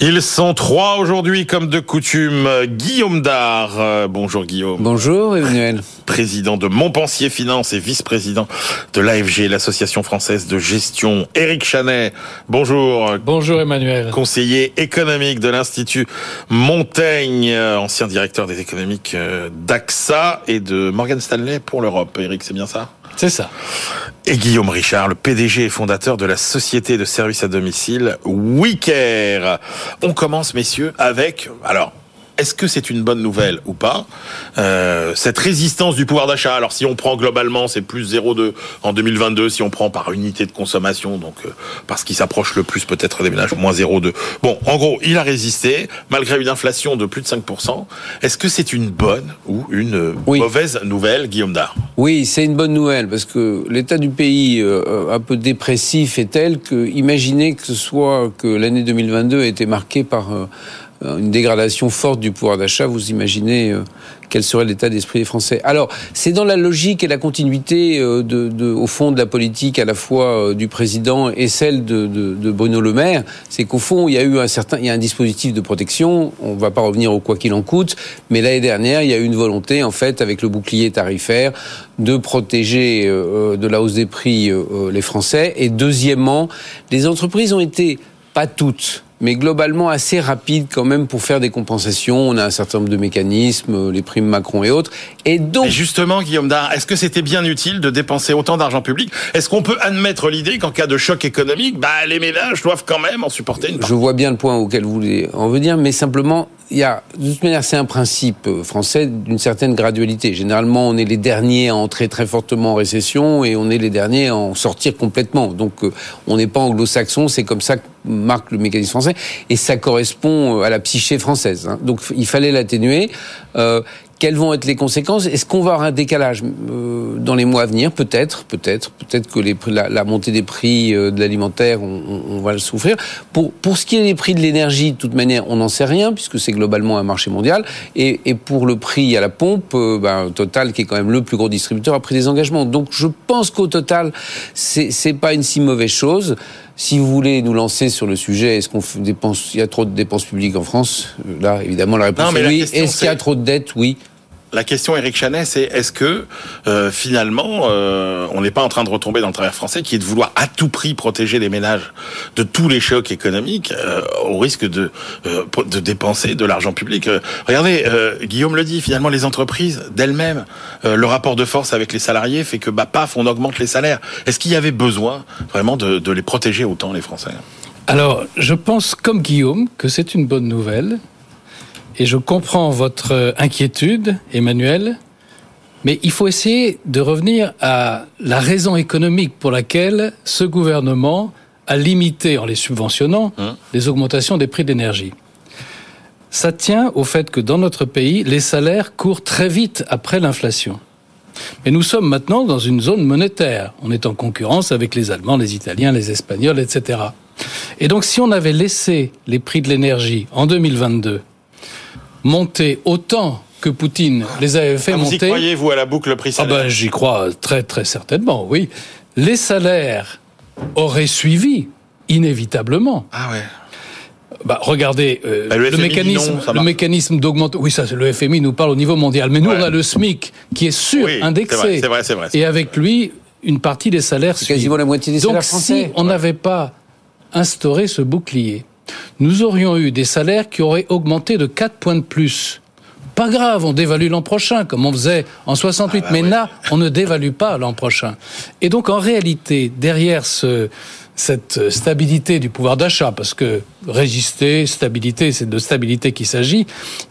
Ils sont trois aujourd'hui, comme de coutume. Guillaume Dard. Euh, bonjour Guillaume. Bonjour Emmanuel. Président de Montpensier Finance et vice-président de l'AFG, l'Association française de gestion. Éric Chanet. Bonjour. Bonjour Emmanuel. Conseiller économique de l'Institut Montaigne, ancien directeur des économiques euh, d'AXA et de Morgan Stanley pour l'Europe. Éric, c'est bien ça? C'est ça. Et Guillaume Richard, le PDG et fondateur de la société de services à domicile WeCare. On commence, messieurs, avec, alors, est-ce que c'est une bonne nouvelle ou pas euh, Cette résistance du pouvoir d'achat? Alors si on prend globalement, c'est plus 0,2 en 2022. Si on prend par unité de consommation, donc euh, parce qu'il s'approche le plus peut-être des ménages, moins 0,2. Bon, en gros, il a résisté malgré une inflation de plus de 5%. Est-ce que c'est une bonne ou une mauvaise nouvelle, Guillaume Dard? Oui, c'est une bonne nouvelle parce que l'état du pays euh, un peu dépressif est tel que imaginez que ce soit que l'année 2022 a été marquée par euh, euh, une dégradation forte du pouvoir d'achat, vous imaginez euh, quel serait l'état d'esprit des Français. Alors, c'est dans la logique et la continuité euh, de, au fond de la politique à la fois du président et celle de Bruno Le Maire, c'est qu'au fond, il y a eu un certain, il y a un dispositif de protection. On ne va pas revenir au quoi qu'il en coûte, mais l'année dernière, il y a eu une volonté, en fait, avec le bouclier tarifaire, de protéger de la hausse des prix les Français. Et deuxièmement, les entreprises ont été pas toutes, mais globalement assez rapide quand même pour faire des compensations. On a un certain nombre de mécanismes, euh, les primes Macron et autres. Et donc, justement, Guillaume Dard, est-ce que c'était bien utile de dépenser autant d'argent public? Est-ce qu'on peut admettre l'idée qu'en cas de choc économique, bah, les ménages doivent quand même en supporter une Je vois bien le point auquel vous voulez en venir, mais simplement, il y a, de toute manière, c'est un principe euh, français d'une certaine gradualité. Généralement, on est les derniers à entrer très fortement en récession et on est les derniers à en sortir complètement. Donc, euh, on n'est pas anglo-saxon, c'est comme ça que marque le mécanisme français et ça correspond euh, à la psyché française. Hein. Donc, il fallait l'atténuer. Euh, quelles vont être les conséquences? Est-ce qu'on va avoir un décalage euh, dans les mois à venir? Peut-être, peut-être, peut-être que les, la, la, montée des prix euh, de l'alimentaire, on, on, va le souffrir. Pour pour ce qui est des prix de l'énergie, de toute manière, on n'en sait rien puisque c'est globalement un marché mondial. Et, et pour le prix à la pompe, ben, Total, qui est quand même le plus gros distributeur, a pris des engagements. Donc je pense qu'au total, c'est pas une si mauvaise chose. Si vous voulez nous lancer sur le sujet, est-ce qu'on dépense, il y a trop de dépenses publiques en France? Là, évidemment, la réponse est oui. Est-ce qu'il y a trop de dettes? Oui. La question, Eric Chanet, c'est est-ce que euh, finalement, euh, on n'est pas en train de retomber dans le travers français, qui est de vouloir à tout prix protéger les ménages de tous les chocs économiques, euh, au risque de dépenser de l'argent public? regardez, Guillaume le dit, finalement, les entreprises d'elles-mêmes, le rapport de force avec les salariés fait que bah paf, on augmente les salaires. Est-ce qu'il y avait besoin vraiment de les protéger autant les Français? Alors, je pense comme Guillaume que c'est une bonne nouvelle et je comprends votre inquiétude, Emmanuel, mais il faut essayer de revenir à la raison économique pour laquelle ce gouvernement a limité, en les subventionnant, hein les augmentations des prix d'énergie. Ça tient au fait que dans notre pays, les salaires courent très vite après l'inflation. Mais nous sommes maintenant dans une zone monétaire. On est en concurrence avec les Allemands, les Italiens, les Espagnols, etc. Et donc si on avait laissé les prix de l'énergie en 2022 monter autant que Poutine les avait fait ah, monter. Vous y croyez-vous à la boucle prix-salaire ah ben, J'y crois très très certainement, oui. Les salaires auraient suivi, inévitablement. Ah ouais. Bah, regardez, euh, bah, le, mécanisme, le mécanisme d'augmente. Oui, ça, le FMI nous parle au niveau mondial. Mais nous, on a le SMIC qui est sur indexé. C'est vrai, c'est vrai, Et avec lui, une partie des salaires. Quasiment la moitié des salaires français. si on n'avait pas instauré ce bouclier, nous aurions eu des salaires qui auraient augmenté de 4 points de plus. Pas grave, on dévalue l'an prochain, comme on faisait en 68. Ah bah mais là, on ne dévalue pas l'an prochain. Et donc, en réalité, derrière ce, cette stabilité du pouvoir d'achat, parce que résister, stabilité, c'est de stabilité qu'il s'agit,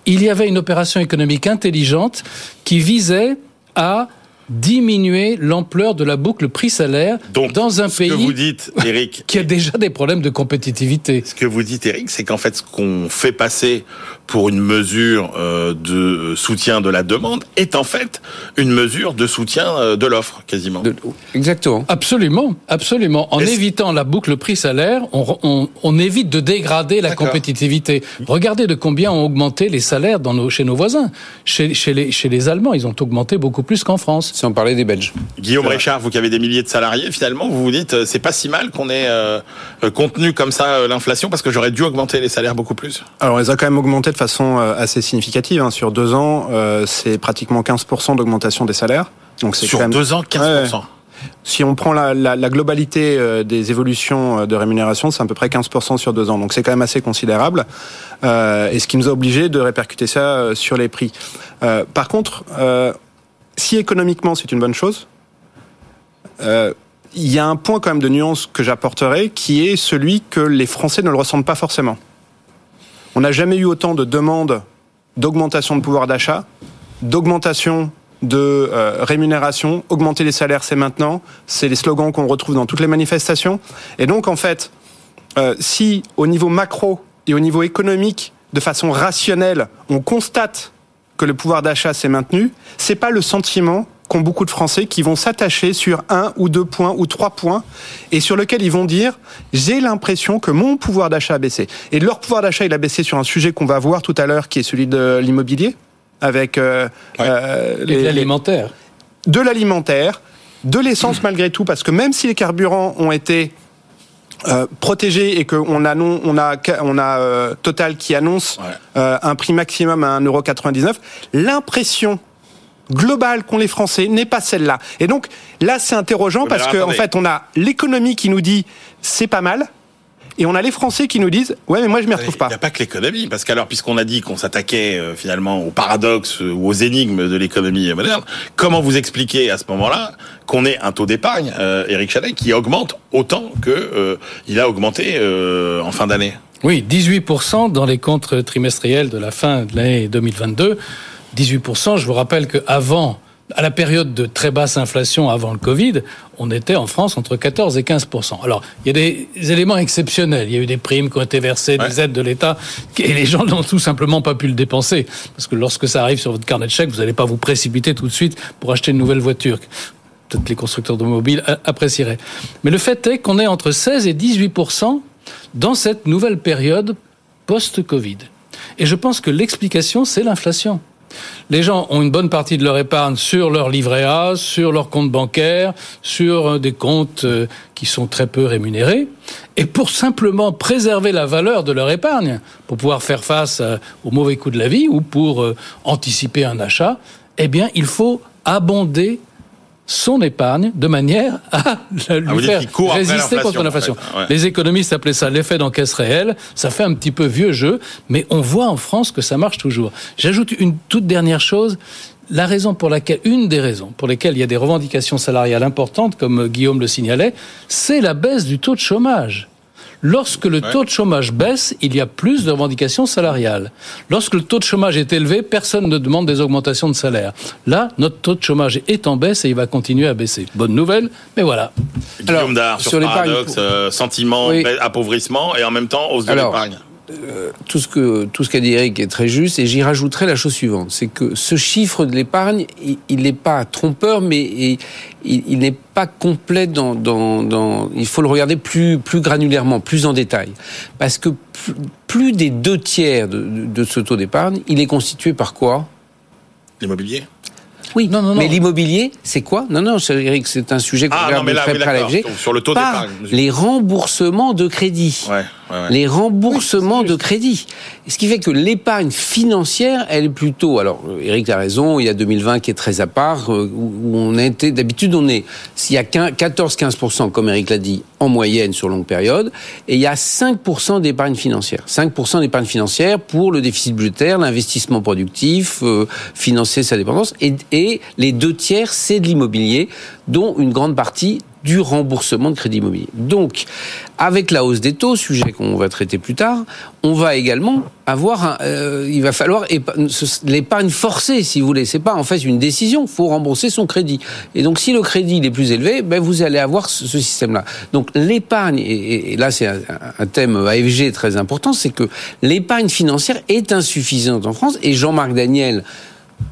il y avait une opération économique intelligente qui visait à diminuer l'ampleur de la boucle prix-salaire dans un pays vous dites, Eric, qui a déjà des problèmes de compétitivité. Ce que vous dites, Eric, c'est qu'en fait, ce qu'on fait passer pour une mesure euh, de soutien de la demande est en fait une mesure de soutien euh, de l'offre, quasiment. exactement. Absolument, absolument. En évitant la boucle prix-salaire, on, on, on, évite de dégrader la compétitivité. Regardez de combien ont augmenté les salaires dans nos, chez nos voisins. Chez, chez, les, chez les Allemands, ils ont augmenté beaucoup plus qu'en France. Sans parler des Belges. Guillaume Richard, vous qui avez des milliers de salariés, finalement, vous vous dites, euh, c'est pas si mal qu'on ait euh, euh, contenu comme ça l'inflation, parce que j'aurais dû augmenter les salaires beaucoup plus. Alors, on les a quand même augmentés de façon assez significative. Hein. Sur deux ans, c'est pratiquement 15% d'augmentation des salaires. Donc c'est Sur deux ans, 15% si on prend la, la, la globalité euh, des évolutions euh, de rémunération, c'est à peu près 15% sur deux ans. Donc c'est quand même assez considérable. Euh, et ce qui nous a obligé de répercuter ça euh, sur les prix. Euh, par contre, euh, si économiquement c'est une bonne chose, il y a un point quand même de nuance que j'apporterai, qui est celui que les Français ne le ressentent pas forcément. On n'a jamais eu autant de demandes d'augmentation de pouvoir d'achat, d'augmentation de euh, rémunération, augmenter les salaires, c'est maintenant. C'est les slogans qu'on retrouve dans toutes les manifestations. Et donc, en fait, euh, si au niveau macro et au niveau économique, de façon rationnelle, on constate que le pouvoir d'achat s'est maintenu, c'est pas le sentiment qu'ont beaucoup de Français qui vont s'attacher sur un ou deux points ou trois points et sur lequel ils vont dire j'ai l'impression que mon pouvoir d'achat a baissé. Et leur pouvoir d'achat il a baissé sur un sujet qu'on va voir tout à l'heure qui est celui de l'immobilier avec euh, euh, les, l'alimentaire. De l'alimentaire, de l'essence malgré tout, parce que même si les carburants ont été euh, protégés et qu'on a on a on a euh, Total qui annonce euh, un prix maximum à 1,99€, l'impression globale qu'ont les Français n'est pas celle-là. Et donc là c'est interrogeant parce qu'en en fait on a l'économie qui nous dit c'est pas mal, et on a les Français qui nous disent ouais mais moi je m'y retrouve pas. Il n'y a pas que l'économie parce qu'alors puisqu'on a dit qu'on s'attaquait euh, finalement aux paradoxes euh, ou aux énigmes de l'économie moderne, comment vous expliquez à ce moment-là qu'on ait un taux d'épargne, euh, Éric Chalet, qui augmente autant que euh, il a augmenté en fin d'année? Oui, 18% dans les comptes trimestriels de la fin de l'année 2022. 18%, je vous rappelle qu'avant à la période de très basse inflation avant le Covid, on était en France entre 14 et 15 Alors, il y a des éléments exceptionnels. Il y a eu des primes qui ont été versées, des aides de l'État, et les gens n'ont tout simplement pas pu le dépenser. Parce que lorsque ça arrive sur votre carnet de chèque, vous n'allez pas vous précipiter tout de suite pour acheter une nouvelle voiture. Peut-être les constructeurs automobiles apprécieraient. Mais le fait est qu'on est entre 16 et 18% dans cette nouvelle période post-Covid. Et je pense que l'explication, c'est l'inflation. Les gens ont une bonne partie de leur épargne sur leur livret A, sur leur compte bancaire, sur euh, des comptes euh, qui sont très peu rémunérés. Et pour simplement préserver la valeur de leur épargne, pour pouvoir faire face euh, aux mauvais coups de la vie ou pour anticiper un achat, eh bien, il faut abonder son épargne de manière à lui ah, faire résister contre l'inflation. Les économistes appelaient ça l'effet d'encaisse réelle. Ça fait un petit peu vieux jeu, mais on voit en France que ça marche toujours. J'ajoute une toute dernière chose. La raison pour laquelle, une des raisons pour lesquelles il y a des revendications salariales importantes, comme Guillaume le signalait, c'est la baisse du taux de chômage. Lorsque le taux de chômage baisse, il y a plus de revendications salariales. Lorsque le taux de chômage est élevé, personne ne demande des augmentations de salaire. Là, notre taux de chômage est en baisse et il va continuer à baisser. Bonne nouvelle, mais voilà. Guillaume Alors, sur, sur paradoxe, euh, sentiment, appauvrissement et en même temps hausse de l'épargne. Euh, tout ce que tout ce qu'a dit Eric est très juste, et j'y rajouterai la chose suivante, c'est que ce chiffre de l'épargne, il n'est pas trompeur, mais il, n'est pas complet dans, dans, dans, Il faut le regarder plus plus granulairement, plus en détail, parce que plus, des deux tiers de, de ce taux d'épargne, il est constitué par quoi? L'immobilier? Oui, non, non, mais l'immobilier, c'est quoi? Non, non, Eric, c'est un sujet qu'on ah, regarde très près à Sur le taux d'épargne. Les remboursements de crédit. Ouais les remboursements de crédit. Ce qui fait que l'épargne financière, elle est plutôt. Alors, Eric a raison. Il y a 2020 qui est très à part, euh, où on était. D'habitude, on est. S'il y a 14-15% comme Eric l'a dit, en moyenne sur longue période, et il y a 5% d'épargne financière. 5% d'épargne financière pour le déficit budgétaire, l'investissement productif, euh, financer sa dépendance, et, et les deux tiers, c'est de l'immobilier, dont une grande partie du remboursement de crédit immobilier. Donc, avec la hausse des taux, sujet qu'on va traiter plus tard, on va également avoir, euh, il va falloir l'épargne forcée, si vous voulez. C'est pas en fait une décision, il faut rembourser son crédit. Et donc, si le crédit est plus élevé, ben vous allez avoir ce, système-là. Donc, l'épargne, et, là c'est un, un, thème AFG très important, c'est que l'épargne financière est insuffisante en France. Et Jean-Marc Daniel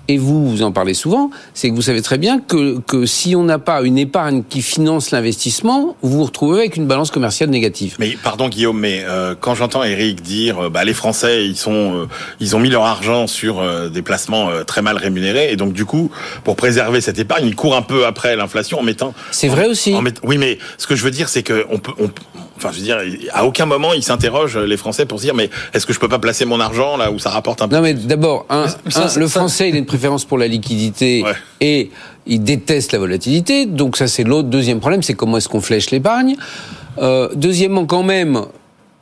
et vous, vous en parlez souvent, c'est que vous savez très bien que, que si on n'a pas une épargne qui finance l'investissement, vous vous retrouvez avec une balance commerciale négative. Mais pardon Guillaume, mais euh, quand j'entends Eric dire, euh, bah, les Français, ils sont, euh, ils ont mis leur argent sur des placements très mal rémunérés, et donc du coup, pour préserver cette épargne, ils courent un peu après l'inflation en mettant. C'est vrai aussi. oui, mais ce que je veux dire, c'est que on peut, on, enfin, je veux dire, à aucun moment ils s'interrogent les Français pour se dire, mais est-ce que je peux pas placer mon argent là où ça rapporte un peu Non, mais d'abord, le Français, il a une préférence pour la liquidité et il déteste la volatilité. Donc ça, c'est l'autre deuxième problème, c'est comment est-ce qu'on flèche l'épargne. Euh, deuxièmement, quand même,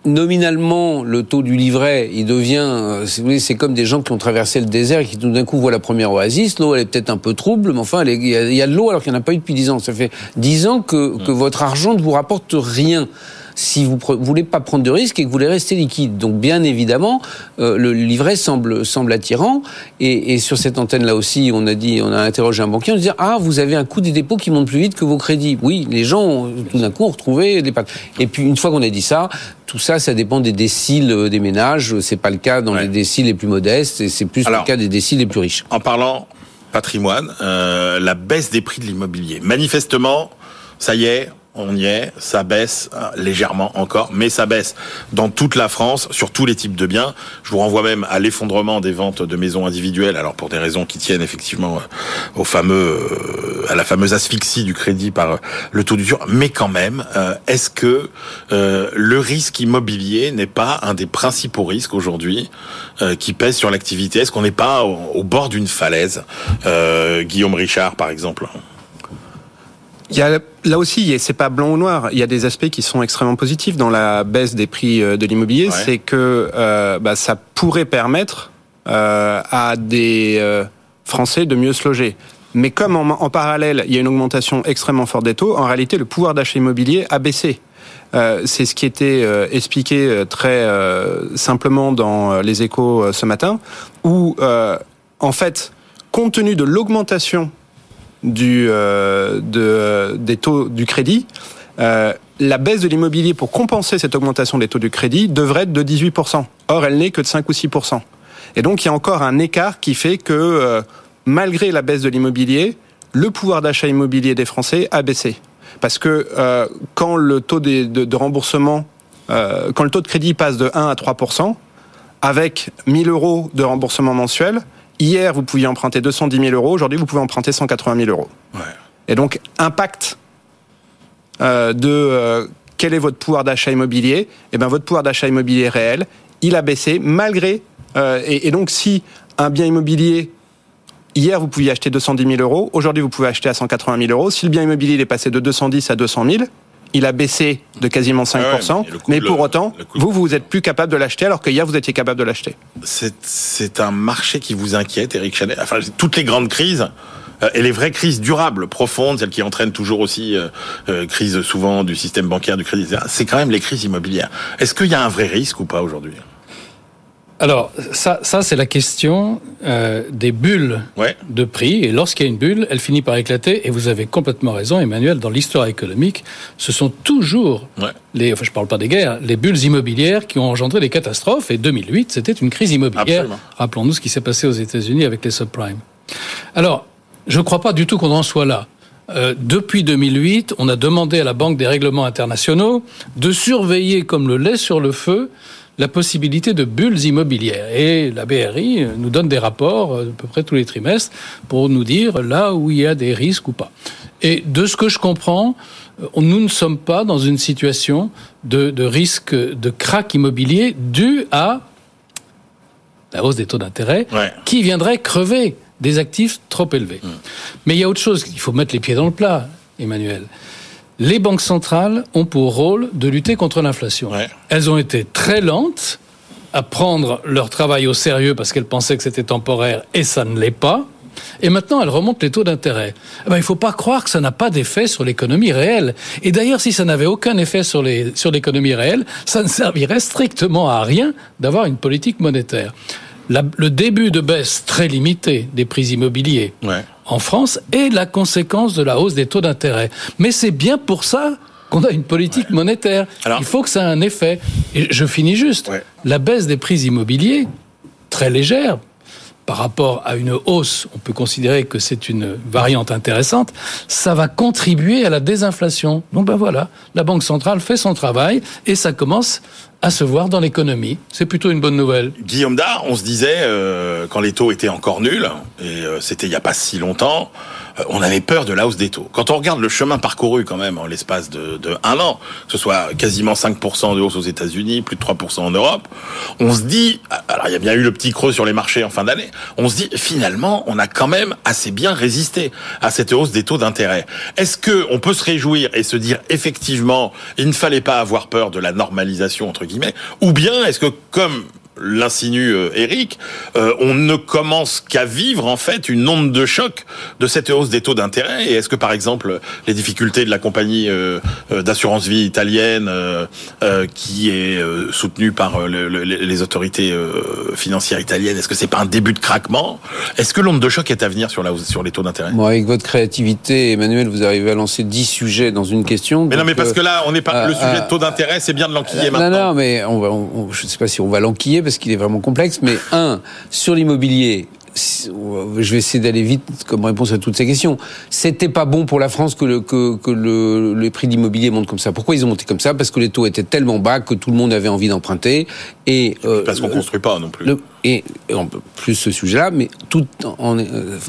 nominalement, le taux du livret, il devient, euh, c'est comme des gens qui ont traversé le désert et qui tout d'un coup voient la première oasis. L'eau, elle est peut-être un peu trouble, mais enfin, il y, a de l'eau alors qu'il n'y en a pas eu depuis dix ans. Ça fait dix ans que, que votre argent ne vous rapporte rien si vous ne voulez pas prendre de risques et que vous voulez rester liquide. Donc bien évidemment, euh, le livret semble, semble attirant. Et, et sur cette antenne-là aussi, on a dit, on a interrogé un banquier, on dit ah vous avez un coût des dépôts qui monte plus vite que vos crédits. Oui, les gens tout d'un coup ont retrouvé des Et puis une fois qu'on a dit ça, tout ça, ça dépend des déciles euh, des ménages. C'est pas le cas dans les déciles les plus modestes, et c'est plus le cas des déciles les plus riches. En parlant patrimoine, euh, la baisse des prix de l'immobilier. Manifestement, ça y est, on y est, ça baisse euh, légèrement encore, mais ça baisse dans toute la France, sur tous les types de biens. Je vous renvoie même à l'effondrement des ventes de maisons individuelles, alors pour des raisons qui tiennent effectivement euh, au fameux, euh, à la fameuse asphyxie du crédit par le taux d'usure. Mais quand même, est-ce que le risque immobilier n'est pas un des principaux risques aujourd'hui qui pèse sur l'activité? Est-ce qu'on n'est pas au, bord d'une falaise Guillaume Richard, par exemple? Il y a, là aussi, c'est pas blanc ou noir. Il y a des aspects qui sont extrêmement positifs dans la baisse des prix euh, de l'immobilier. C'est que euh, bah, ça pourrait permettre euh, à des euh, Français de mieux se loger. Mais comme en, en, parallèle, il y a une augmentation extrêmement forte des taux, en réalité, le pouvoir d'achat immobilier a baissé. Euh, c'est ce qui était expliqué très simplement dans les échos ce matin, où en fait, compte tenu de l'augmentation du, euh, de, des taux du crédit, euh, la baisse de l'immobilier pour compenser cette augmentation des taux du crédit devrait être de 18%. Or, elle n'est que de 5 ou 6%. Et donc, il y a encore un écart qui fait que, euh, malgré la baisse de l'immobilier, le pouvoir d'achat immobilier des Français a baissé. Parce que euh, quand le taux de, de, de remboursement, euh, quand le taux de crédit passe de 1 à 3%, avec 1000 euros de remboursement mensuel, Hier, vous pouviez emprunter 210 000 euros. Aujourd'hui, vous pouvez emprunter 180 000 euros. Ouais. Et donc, impact euh, de euh, quel est votre pouvoir d'achat immobilier? Eh bien, votre pouvoir d'achat immobilier réel, il a baissé malgré. Euh, et, et, donc, si un bien immobilier Hier, vous pouviez acheter 210 000 euros. Aujourd'hui, vous pouvez acheter à 180 000 euros. Si le bien immobilier est passé de 210 à 200 000, il a baissé de quasiment 5%, mais, pour autant, vous, vous êtes plus capable de l'acheter alors qu'hier, vous étiez capable de l'acheter. C'est un marché qui vous inquiète, Eric Chanet Enfin, toutes les grandes crises, euh, et les vraies crises durables, profondes, celles qui entraînent toujours aussi euh, euh crise souvent du système bancaire, du crédit, c'est quand même les crises immobilières. Est-ce qu'il y a un vrai risque ou pas aujourd'hui? Alors, ça, ça c'est la question euh, des bulles de prix. Et lorsqu'il y a une bulle, elle finit par éclater. Et vous avez complètement raison, Emmanuel, dans l'histoire économique, ce sont toujours les, enfin je parle pas des guerres, les bulles immobilières qui ont engendré des catastrophes. Et 2008, c'était une crise immobilière. Rappelons-nous ce qui s'est passé aux États-Unis avec les subprimes. Alors, je ne crois pas du tout qu'on en soit là. Euh, depuis 2008, on a demandé à la Banque des règlements internationaux de surveiller comme le lait sur le feu la possibilité de bulles immobilières. Et la BRI nous donne des rapports euh, à peu près tous les trimestres pour nous dire là où il y a des risques ou pas. Et de ce que je comprends, euh, nous ne sommes pas dans une situation de, de risque de crack immobilier dû à la hausse des taux d'intérêt qui viendrait crever des actifs trop élevés. Mmh. Mais il y a autre chose, il faut mettre les pieds dans le plat, Emmanuel les banques centrales ont pour rôle de lutter contre l'inflation. Elles ont été très lentes à prendre leur travail au sérieux parce qu'elles pensaient que c'était temporaire et ça ne l'est pas. Et maintenant, elles remontent les taux d'intérêt. Eh ben, il ne faut pas croire que ça n'a pas d'effet sur l'économie réelle. Et d'ailleurs, si ça n'avait aucun effet sur l'économie réelle, ça ne servirait strictement à rien d'avoir une politique monétaire. Le début de baisse très limité des prix immobiliers, en France est la conséquence de la hausse des taux d'intérêt. Mais c'est bien pour ça qu'on a une politique monétaire. Il faut que ça ait un effet. Et je finis juste. La baisse des prix immobiliers, très légère, par rapport à une hausse, on peut considérer que c'est une variante intéressante, ça va contribuer à la désinflation. Donc ben voilà, la Banque centrale fait son travail et ça commence à se voir dans l'économie. C'est plutôt une bonne nouvelle. Guillaume Dard, on se disait, euh, quand les taux étaient encore nuls, et euh, c'était il n'y a pas si longtemps, on avait peur de la hausse des taux. Quand on regarde le chemin parcouru quand même en l'espace de, de, un an, que ce soit quasiment 5% de hausse aux États-Unis, plus de 3% en Europe, on se dit, alors il y a bien eu le petit creux sur les marchés en fin d'année, on se dit finalement on a quand même assez bien résisté à cette hausse des taux d'intérêt. Est-ce que on peut se réjouir et se dire effectivement il ne fallait pas avoir peur de la normalisation entre guillemets ou bien est-ce que comme l'insinue euh, Eric, euh, on ne commence qu'à vivre en fait une onde de choc de cette hausse des taux d'intérêt. Et est-ce que par exemple les difficultés de la compagnie euh, d'assurance vie italienne, qui est soutenue par les autorités financières italiennes, est-ce que c'est pas un début de craquement? Est-ce que l'onde de choc est à venir sur la sur les taux d'intérêt? Bon, avec votre créativité, Emmanuel, vous arrivez à lancer 10 sujets dans une question. Mais non, mais parce que là, on n'est pas le sujet de taux d'intérêt, c'est bien de l'enquiller maintenant. Non, non, mais on va, je ne sais pas si on va l'enquiller parce qu'il est vraiment complexe. Mais un, sur l'immobilier, je vais essayer d'aller vite comme réponse à toutes ces questions. C'était pas bon pour la France que le, que, que le, le prix de l'immobilier monte comme ça. Pourquoi ils ont monté comme ça? Parce que les taux étaient tellement bas que tout le monde avait envie d'emprunter. Et euh, parce qu'on construit pas non plus. Le, et, en plus ce sujet-là, mais tout, en,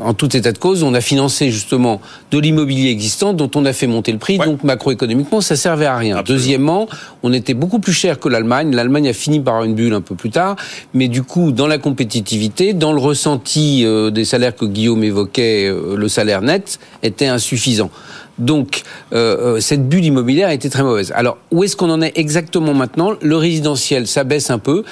en, tout état de cause, on a financé justement de l'immobilier existant dont on a fait monter le prix, donc macroéconomiquement, ça servait à rien. Deuxièmement, on était beaucoup plus cher que l'Allemagne. L'Allemagne a fini par avoir une bulle un peu plus tard, mais du coup, dans la compétitivité, dans le ressenti euh, des salaires que Guillaume évoquait, euh, le salaire net était insuffisant. Donc, euh, euh, cette bulle immobilière a été très mauvaise. Alors, où est-ce qu'on en est exactement maintenant? Le résidentiel, ça baisse un peu,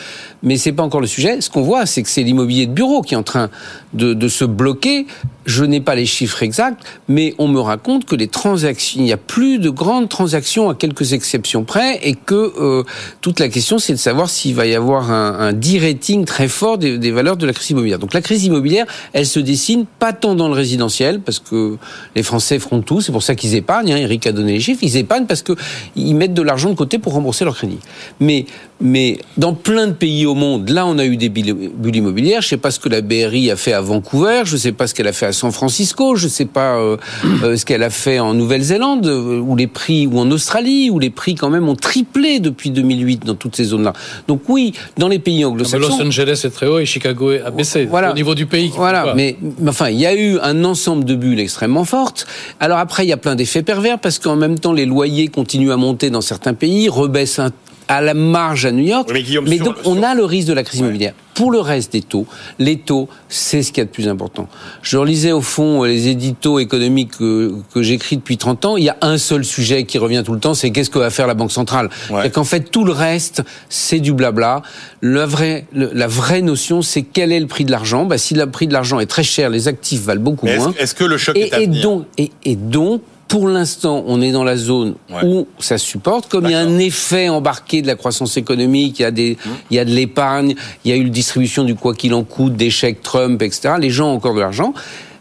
mais c'est pas encore le sujet. Ce qu'on voit, c'est que c'est l'immobilier de bureau qui est en train de, de se bloquer. Je n'ai pas les chiffres exacts, mais on me raconte que les transactions, il n'y a plus de grandes transactions à quelques exceptions près, et que euh, toute la question, c'est de savoir s'il va y avoir un, un de-rating très fort des, valeurs de la crise immobilière. Donc, la crise immobilière, elle se dessine pas tant dans le résidentiel, parce que les Français feront tout. C'est pour ça qu'ils épargnent. Hein, Eric a donné les chiffres. Ils épargnent parce qu'ils mettent de l'argent de côté pour rembourser leur crédit. Mais, mais dans plein de pays au monde, là, on a eu des bulles immobilières. Je ne sais pas ce que la BRI a fait à Vancouver. Je ne sais pas ce qu'elle a fait à San Francisco. Je ne sais pas euh, euh, ce qu'elle a fait en Nouvelle-Zélande, euh, où les prix, ou en Australie, où les prix quand même ont triplé depuis 2008 dans toutes ces zones-là. Donc oui, dans les pays anglo-saxons. Los Angeles est très haut et Chicago a baissé. Voilà. Au niveau du pays. Voilà. Mais, mais enfin, il y a eu un ensemble de bulles extrêmement fortes. Alors après, il y a plein d'effets pervers parce qu'en même temps, les loyers continuent à monter dans certains pays, rebaissent à la marge à New York. mais, donc, on a le risque de la crise immobilière. Pour le reste des taux, les taux, c'est ce qu'il y a de plus important. Je relisais au fond les éditos économiques que, j'écris depuis 30 ans. Il y a un seul sujet qui revient tout le temps, c'est qu'est-ce que va faire la Banque centrale. Et qu'en fait, tout le reste, c'est du blabla. La vraie, la vraie notion, c'est quel est le prix de l'argent. Bah, si le prix de l'argent est très cher, les actifs valent beaucoup moins. Est-ce que le choc est à et Donc, et, et donc, pour l'instant, on est dans la zone où ça supporte. Comme il y a un effet embarqué de la croissance économique, il y a des, mmh. il y a de l'épargne, il y a eu la distribution du quoi qu'il en coûte, des chèques Trump, etc. Les gens ont encore de l'argent.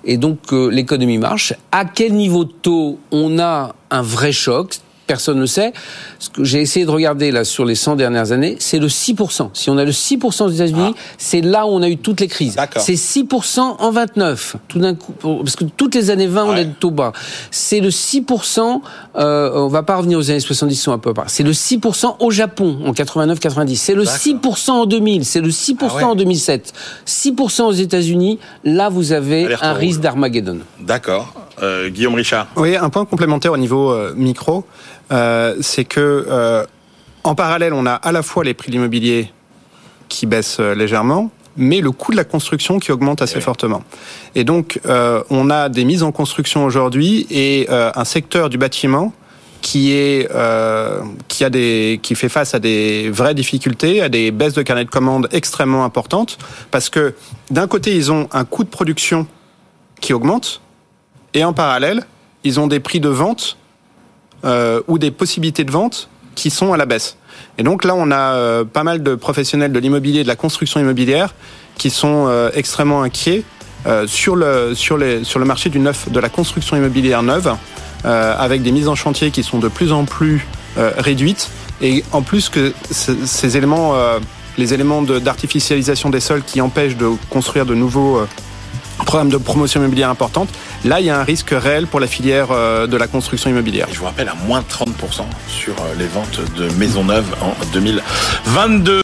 Et donc, euh, l'économie marche. À quel niveau de taux on a un vrai choc? Personne ne sait. Ce que j'ai essayé de regarder là sur les 100 dernières années, c'est le 6%. Si on a le 6% aux États-Unis, ah. c'est là où on a eu toutes les crises. C'est 6% en 29, tout d'un coup, parce que toutes les années 20, on est de taux bas. C'est le 6%, euh, on va pas revenir aux années 70, sont un peu pas. C'est le 6% au Japon en 89-90. C'est le 6% en 2000. C'est le 6% ah en 2007. 6% aux États-Unis. Là, vous avez un risque d'Armageddon. D'accord. Euh, Guillaume Richard. Oui, un point complémentaire au niveau euh, micro. Euh, c'est que euh, en parallèle, on a à la fois les prix de l'immobilier qui baissent euh, légèrement, mais le coût de la construction qui augmente assez fortement. Et donc, on a des mises en construction aujourd'hui et un secteur du bâtiment qui est qui a des qui fait face à des vraies difficultés, à des baisses de carnet de commandes extrêmement importantes, parce que d'un côté ils ont un coût de production qui augmente et en parallèle ils ont des prix de vente euh, ou des possibilités de vente qui sont à la baisse. Et donc là, on a euh, pas mal de professionnels de l'immobilier, de la construction immobilière, qui sont euh, extrêmement inquiets sur le sur les sur le marché du neuf, de la construction immobilière neuve, avec des mises en chantier qui sont de plus en plus réduites. Et en plus que ces éléments les éléments d'artificialisation des sols qui empêchent de construire de nouveaux euh, programmes de promotion immobilière importantes, là, il y a un risque réel pour la filière euh, de la construction immobilière. Je vous rappelle, à moins 30% sur euh, les ventes de maisons neuves en 2022.